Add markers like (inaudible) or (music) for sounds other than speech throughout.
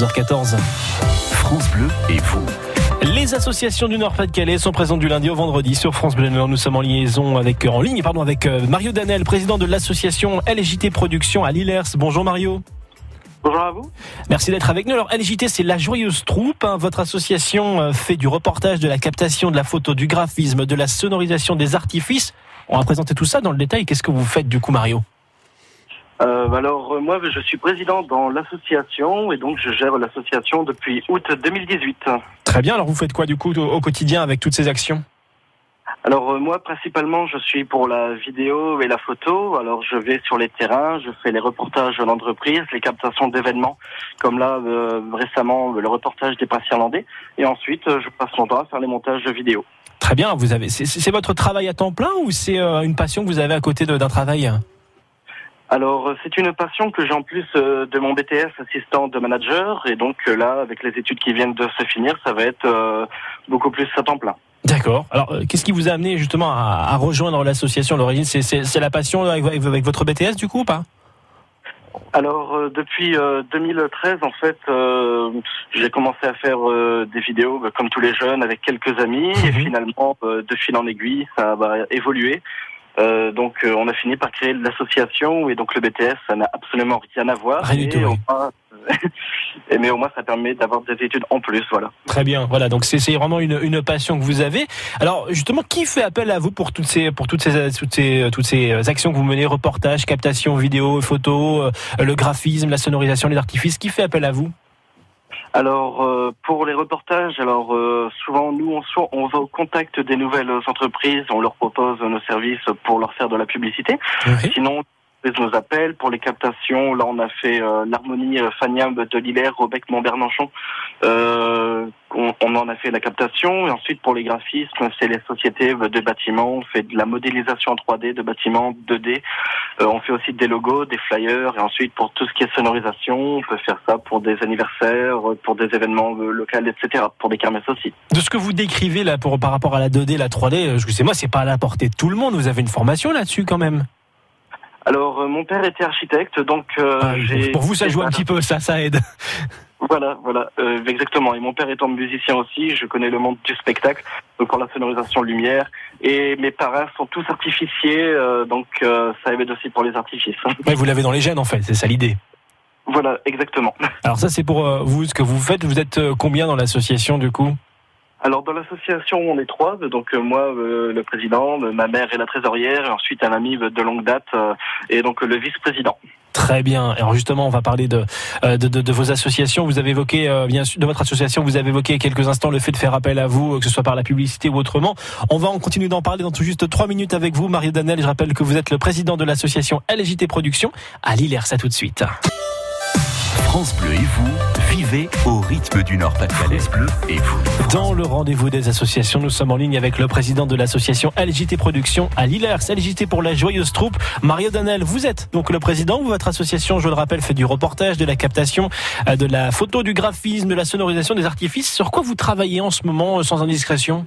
11h14. France Bleu et vous. Les associations du Nord-Pas-de-Calais sont présentes du lundi au vendredi sur France Bleu. Nous sommes en liaison avec, en ligne, pardon, avec euh, Mario Danel, président de l'association LJT Productions à Lillers. Bonjour Mario. Bonjour à vous. Merci d'être avec nous. Alors LJT, c'est la joyeuse troupe. hein. Votre association euh, fait du reportage, de la captation, de la photo, du graphisme, de la sonorisation, des artifices. On va présenter tout ça dans le détail. Qu'est-ce que vous faites du coup, Mario? Euh, alors euh, moi je suis président dans l'association et donc je gère l'association depuis août 2018. Très bien. Alors vous faites quoi du coup au, quotidien avec toutes ces actions? Alors euh, moi principalement je suis pour la vidéo et la photo. Alors je vais sur les terrains, je fais les reportages d'entreprise, les captations d'événements comme là euh, récemment le reportage des princes irlandais et ensuite je passe mon temps à faire les montages de vidéos. Très bien. Vous avez. C'est votre travail à temps plein ou c'est euh, une passion que vous avez à côté de- d'un travail? Alors euh, c'est une passion que j'ai en plus euh, de mon BTS assistant de manager et donc euh, là avec les études qui viennent de se finir ça va être beaucoup plus à temps plein. D'accord. Alors, qu'est-ce qui vous a amené justement à, à rejoindre l'association l'origine? C'est- la passion avec, votre BTS du coup ou pas? Alors euh, depuis euh, 2013 en fait euh, j'ai commencé à faire des vidéos bah, comme tous les jeunes avec quelques amis et Mhm. finalement de fil en aiguille ça va évoluer. Euh, donc euh, on a fini par créer l'association et donc le BTS ça n'a absolument rien à voir. Rien du tout, oui. moins- (laughs) mais au moins ça permet d'avoir des études en plus voilà. Très bien. Voilà. Donc c'est c'est vraiment une, une passion que vous avez. Alors justement, qui fait appel à vous pour toutes ces pour toutes ces toutes ces toutes ces actions que vous menez, reportage, captation, vidéo, photo, euh, le graphisme, la sonorisation, les artifices Qui fait appel à vous? Alors euh, pour les reportages, alors euh, souvent nous on, soit- on va au contact des nouvelles entreprises, on leur propose nos services pour leur faire de la publicité. Oui. Sinon, ils nous appellent pour les captations. Là, on a fait euh, l'harmonie euh, Faniam de Lillers, Robec Montbernanchon. Euh, on, en a fait la captation. Et ensuite, pour les graphismes, c'est les sociétés de bâtiments. On fait de la modélisation en 3D de bâtiments 2D. Euh, on fait aussi des logos, des flyers. Et ensuite, pour tout ce qui est sonorisation, on peut faire ça pour des anniversaires, pour des événements euh, locaux, etc. Pour des kermesses aussi. De ce que vous décrivez là par rapport à la 2D, la 3D, euh, je sais moi, c'est pas à la portée de tout le monde. Vous avez une formation là-dessus quand même. Alors, euh, mon père était architecte, donc euh, Ah pour vous, ça joue un petit peu, ça, ça aide. (laughs) Voilà, voilà, euh, exactement. Et mon père étant musicien aussi, je connais le monde du spectacle, donc pour la sonorisation lumière. Et mes parents sont tous artificiers, euh, donc euh, ça aide aussi pour les artifices. (laughs) Ouais, vous l'avez dans les gènes en fait, c'est ça l'idée. voilà, exactement. (laughs) Alors ça, c'est pour vous ce que vous faites. Vous êtes combien dans l'association du coup? Alors dans l'association, on est trois, donc euh, moi, euh, le président, euh, ma mère et la trésorière, et ensuite un ami de longue date, et donc le vice-président. Très bien. Alors justement, on va parler de, de, vos associations. Vous avez évoqué, bien sûr, de votre association, vous avez évoqué quelques instants le fait de faire appel à vous, que ce soit par la publicité ou autrement. On va en continuer d'en parler dans tout juste trois minutes avec vous, Mario Danel. Je rappelle que vous êtes le président de l'association LJT Productions à Lillers. À tout de suite. France Bleu et vous, vivez au rythme du Nord-Pas-de-Calais. Bleu et vous. Dans le rendez-vous des associations, nous sommes en ligne avec le président de l'association LJT Productions à Lillers. LJT pour la joyeuse troupe. Mario Danel, vous êtes donc le président. Votre association, je le rappelle, fait du reportage, de la captation, euh, de la photo, du graphisme, de la sonorisation, des artifices. Sur quoi vous travaillez en ce moment, euh, sans indiscrétion?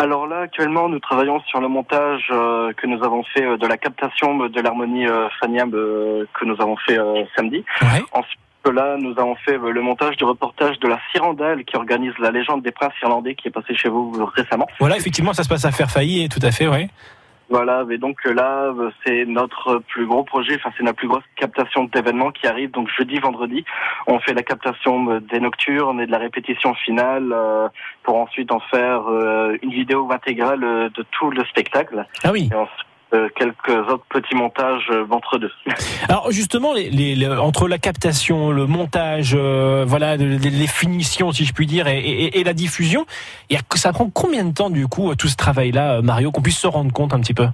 Alors là, actuellement, nous travaillons sur le montage euh, que nous avons fait euh, de la captation de l'harmonie euh, Faniam euh, que nous avons fait samedi. Ouais. Ensuite, là, nous avons fait le montage du reportage de la Cyrandale qui organise la légende des princes irlandais qui est passé chez vous récemment. Voilà, effectivement, ça se passe à faire failli, tout à fait, oui. Voilà, et donc euh, là, euh, c'est notre plus gros projet, enfin c'est notre plus grosse captation d'événements qui arrive, donc jeudi, vendredi, on fait la captation euh, des nocturnes et de la répétition finale euh, pour ensuite en faire euh, une vidéo intégrale de tout le spectacle Ah oui. et euh, quelques autres petits montages euh, entre deux. (laughs) Alors justement, les, les- les- entre la captation, le montage, euh, voilà, les, les finitions, si je puis dire, et, et- et la diffusion, ça prend combien de temps du coup tout ce travail-là, Mario, qu'on puisse se rendre compte un petit peu?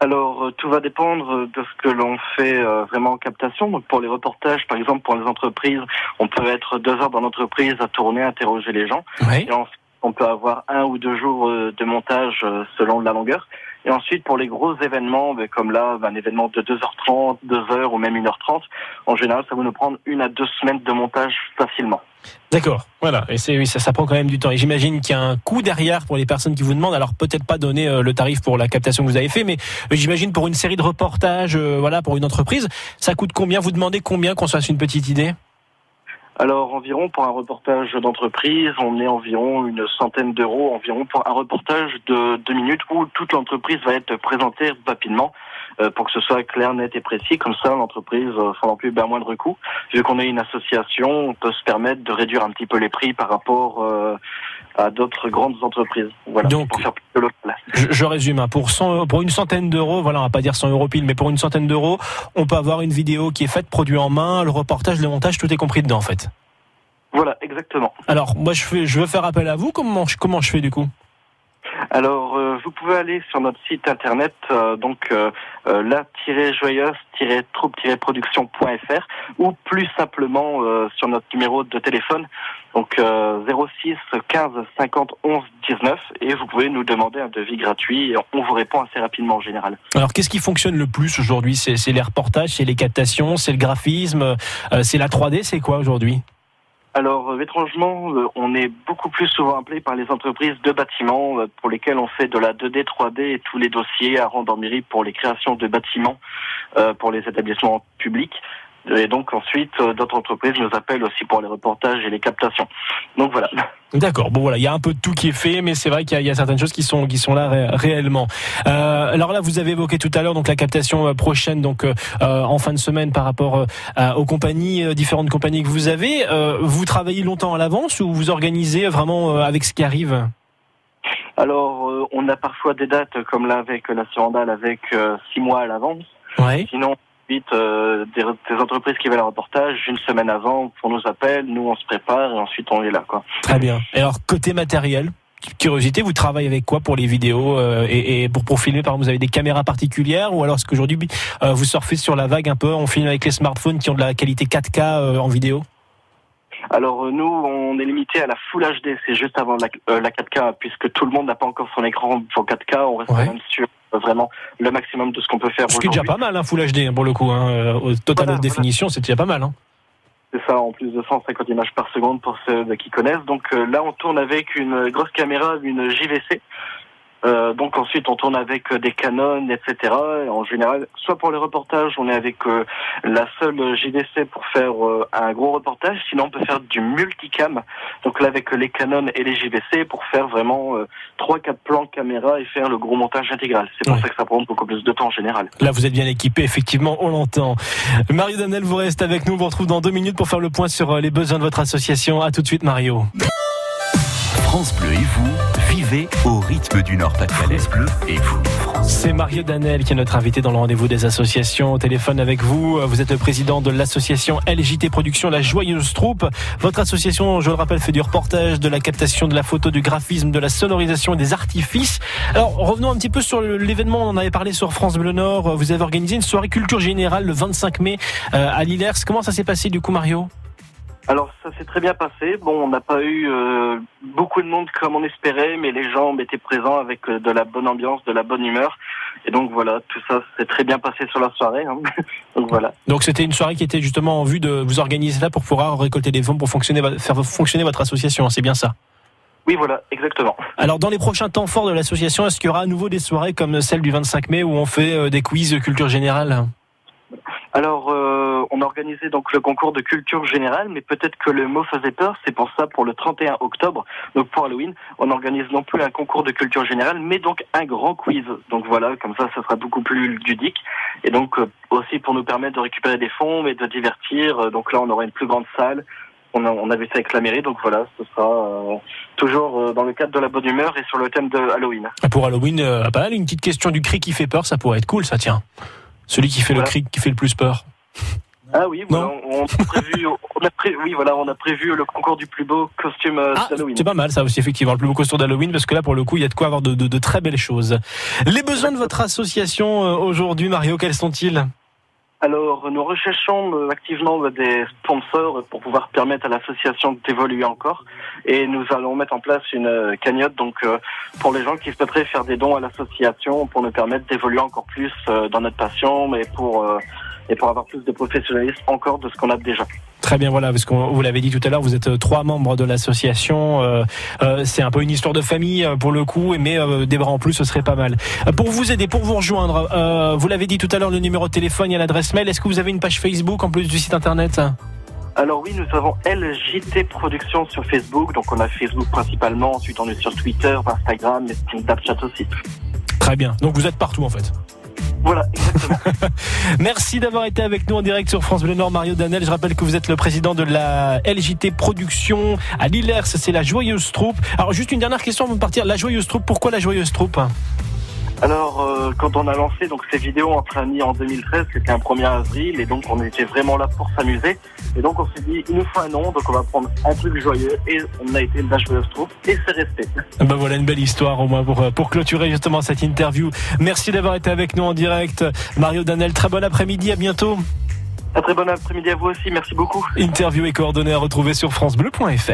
Alors, tout va dépendre de ce que l'on fait vraiment en captation. Donc, pour les reportages, par exemple, pour les entreprises, on peut être deux heures dans l'entreprise à tourner, interroger les gens. Oui. Et ensuite, on peut avoir un ou deux jours de montage selon la longueur. Et ensuite, pour les gros événements, ben, comme là, un événement de 2h30, 2h ou même 1h30, en général, ça va nous prendre une à deux semaines de montage facilement. D'accord, voilà. Et c'est oui, ça, ça prend quand même du temps. Et j'imagine qu'il y a un coût derrière pour les personnes qui vous demandent. Alors peut-être pas donner euh, le tarif pour la captation que vous avez fait, mais euh, j'imagine pour une série de reportages, euh, voilà, pour une entreprise, ça coûte combien? Vous demandez combien qu'on se fasse une petite idée? Alors environ pour un reportage d'entreprise, on est environ une centaine d'euros environ pour un reportage de deux minutes où toute l'entreprise va être présentée rapidement pour que ce soit clair, net et précis. Comme ça, l'entreprise euh, sans non plus à moindre coût. Vu qu'on est une association, on peut se permettre de réduire un petit peu les prix par rapport euh, à d'autres grandes entreprises. Voilà, Donc, pour faire plus de l'autre place. Je, je résume, hein. pour, 100, pour une centaine d'euros, voilà, on va pas dire 100 euros pile, mais pour une centaine d'euros, on peut avoir une vidéo qui est faite, produit en main, le reportage, le montage, tout est compris dedans en fait. Voilà, exactement. Alors, moi je, fais, je veux faire appel à vous, comment, je- comment je fais du coup? Alors, euh, vous pouvez aller sur notre site internet, euh, donc euh, la-joyeuse-troupe-production.fr ou plus simplement sur notre numéro de téléphone, donc euh, 06 15 50 11 19 et vous pouvez nous demander un devis gratuit on vous répond assez rapidement en général. Alors, qu'est-ce qui fonctionne le plus aujourd'hui? C'est les reportages, c'est les captations, c'est le graphisme, c'est la 3D, c'est quoi aujourd'hui? Alors, euh, étrangement, euh, on est beaucoup plus souvent appelé par les entreprises de bâtiments euh, pour lesquelles on fait de la 2D, 3D et tous les dossiers à rendre en mairie pour les créations de bâtiments pour les établissements publics. Et donc ensuite, euh, d'autres entreprises nous appellent aussi pour les reportages et les captations. Donc voilà. D'accord. Bon voilà, il y a un peu de tout qui est fait, mais c'est vrai qu'il y, a- il y a certaines choses qui sont qui sont là ré- réellement. Euh, alors là, vous avez évoqué tout à l'heure donc la captation euh, prochaine, donc euh, en fin de semaine par rapport euh, aux compagnies, différentes compagnies que vous avez. Vous travaillez longtemps à l'avance ou vous organisez vraiment avec ce qui arrive? Alors, on a parfois des dates comme là avec la Surandale avec six mois à l'avance. Ouais. Sinon, euh, des, entreprises qui veulent un reportage une semaine avant, on nous appelle, nous on se prépare et ensuite on est là. quoi. Très bien. Et alors côté matériel. Curiosité, vous travaillez avec quoi pour les vidéos euh, et, pour, pour filmer Par exemple, vous avez des caméras particulières ou alors est-ce qu'aujourd'hui euh, vous surfez sur la vague un peu On filme avec les smartphones qui ont de la qualité 4K euh, en vidéo? Alors euh, nous, on est limité à la Full HD, c'est juste avant la, euh, la 4K, puisque tout le monde n'a pas encore son écran pour 4K, on reste Ouais. quand même sur euh, vraiment le maximum de ce qu'on peut faire Ce qui est déjà pas mal, hein, Full HD hein, pour le coup. Hein, au total Voilà, définition, c'est déjà pas mal. Hein. C'est ça, en plus de 150 images par seconde pour ceux qui connaissent. Donc euh, là, on tourne avec une grosse caméra, une JVC. Euh, donc ensuite, on tourne avec euh, des canons, etc. Et en général, soit pour les reportages, on est avec euh, la seule JVC pour faire euh, un gros reportage. Sinon, on peut faire du multicam. Donc là, avec les canons et les JVC pour faire vraiment trois, quatre plans caméra et faire le gros montage intégral. C'est pour Ouais. ça que ça prend beaucoup plus de temps en général. Là, vous êtes bien équipé, effectivement, on l'entend. Mario Danel, vous reste avec nous. On vous retrouve dans deux minutes pour faire le point sur les besoins de votre association. À tout de suite, Mario. France Bleu et vous, vivez au rythme du Nord-Pas-de-Calais. France Bleu et vous. C'est Mario Danel qui est notre invité dans le rendez-vous des associations. Au téléphone avec vous, vous êtes le président de l'association LJT Production, la joyeuse troupe. Votre association, je le rappelle, fait du reportage, de la captation, de la photo, du graphisme, de la sonorisation et des artifices. Alors, revenons un petit peu sur l'événement. On en avait parlé sur France Bleu Nord. Vous avez organisé une soirée culture générale le 25 mai euh, à Lillers. Comment ça s'est passé du coup, Mario? Alors ça s'est très bien passé. Bon, on n'a pas eu euh, beaucoup de monde comme on espérait, mais les gens étaient présents avec euh, de la bonne ambiance, de la bonne humeur. Et donc voilà, tout ça s'est très bien passé sur la soirée. hein. (laughs) donc voilà. Donc c'était une soirée qui était justement en vue de vous organiser là pour pouvoir récolter des fonds pour fonctionner, faire fonctionner votre association. C'est bien ça? Oui, voilà, exactement. Alors dans les prochains temps forts de l'association, est-ce qu'il y aura à nouveau des soirées comme celle du 25 mai où on fait euh, des quiz culture générale? Alors, euh, on a organisé donc le concours de culture générale, mais peut-être que le mot faisait peur. C'est pour ça, pour le 31 octobre, donc pour Halloween, on organise non plus un concours de culture générale, mais donc un grand quiz. Donc voilà, comme ça, ça sera beaucoup plus ludique. Et donc euh, aussi pour nous permettre de récupérer des fonds, mais de divertir. Euh, Donc là, on aura une plus grande salle. On a, on ça avec la mairie, donc voilà, ce sera euh, toujours euh, dans le cadre de la bonne humeur et sur le thème de Halloween. Pour Halloween, euh, pas mal, une petite question du cri qui fait peur, ça pourrait être cool, ça tient. Celui qui fait Voilà. le cri qui fait le plus peur. Ah oui, voilà, on, on a prévu, on a pré- oui, voilà, on a prévu le concours du plus beau costume euh, Ah, d'Halloween. c'est pas mal ça aussi effectivement, le plus beau costume d'Halloween parce que là pour le coup il y a de quoi avoir de, de- de très belles choses. Les besoins de votre association euh, aujourd'hui, Mario, quels sont-ils? Alors, nous recherchons euh, activement des sponsors pour pouvoir permettre à l'association d'évoluer encore. Et nous allons mettre en place une cagnotte donc pour les gens qui souhaiteraient faire des dons à l'association pour nous permettre d'évoluer encore plus dans notre passion, mais pour et pour avoir plus de professionnalisme encore de ce qu'on a déjà. Très bien, voilà, parce que vous l'avez dit tout à l'heure, vous êtes euh, trois membres de l'association. euh, euh, c'est un peu une histoire de famille pour le coup, mais euh, des bras en plus, ce serait pas mal. Pour vous aider, pour vous rejoindre, vous l'avez dit tout à l'heure, le numéro de téléphone et l'adresse mail. Est-ce que vous avez une page Facebook en plus du site internet? Alors oui, nous avons LJT Productions sur Facebook, donc on a Facebook principalement, ensuite on est sur Twitter, Instagram, et Snapchat aussi. Très bien. Donc vous êtes partout en fait. Voilà, exactement. (laughs) Merci d'avoir été avec nous en direct sur France Bleu Nord, Mario Danel. Je rappelle que vous êtes le président de la LJT Production à Lillers, c'est la Joyeuse Troupe. Alors juste une dernière question avant de partir. La Joyeuse Troupe, pourquoi la Joyeuse Troupe? Alors, euh, quand on a lancé donc ces vidéos entre amis en 2013, c'était un 1er avril, et donc on était vraiment là pour s'amuser. Et donc on s'est dit, il nous faut un nom, donc on va prendre un truc joyeux, et on a été la joyeuse troupe, et c'est resté. Ben voilà une belle histoire au moins pour, pour clôturer justement cette interview. Merci d'avoir été avec nous en direct. Mario Danel, très bon après-midi, à bientôt. Un très bon après-midi à vous aussi, merci beaucoup. Interview et coordonnées à retrouver sur francebleu.fr.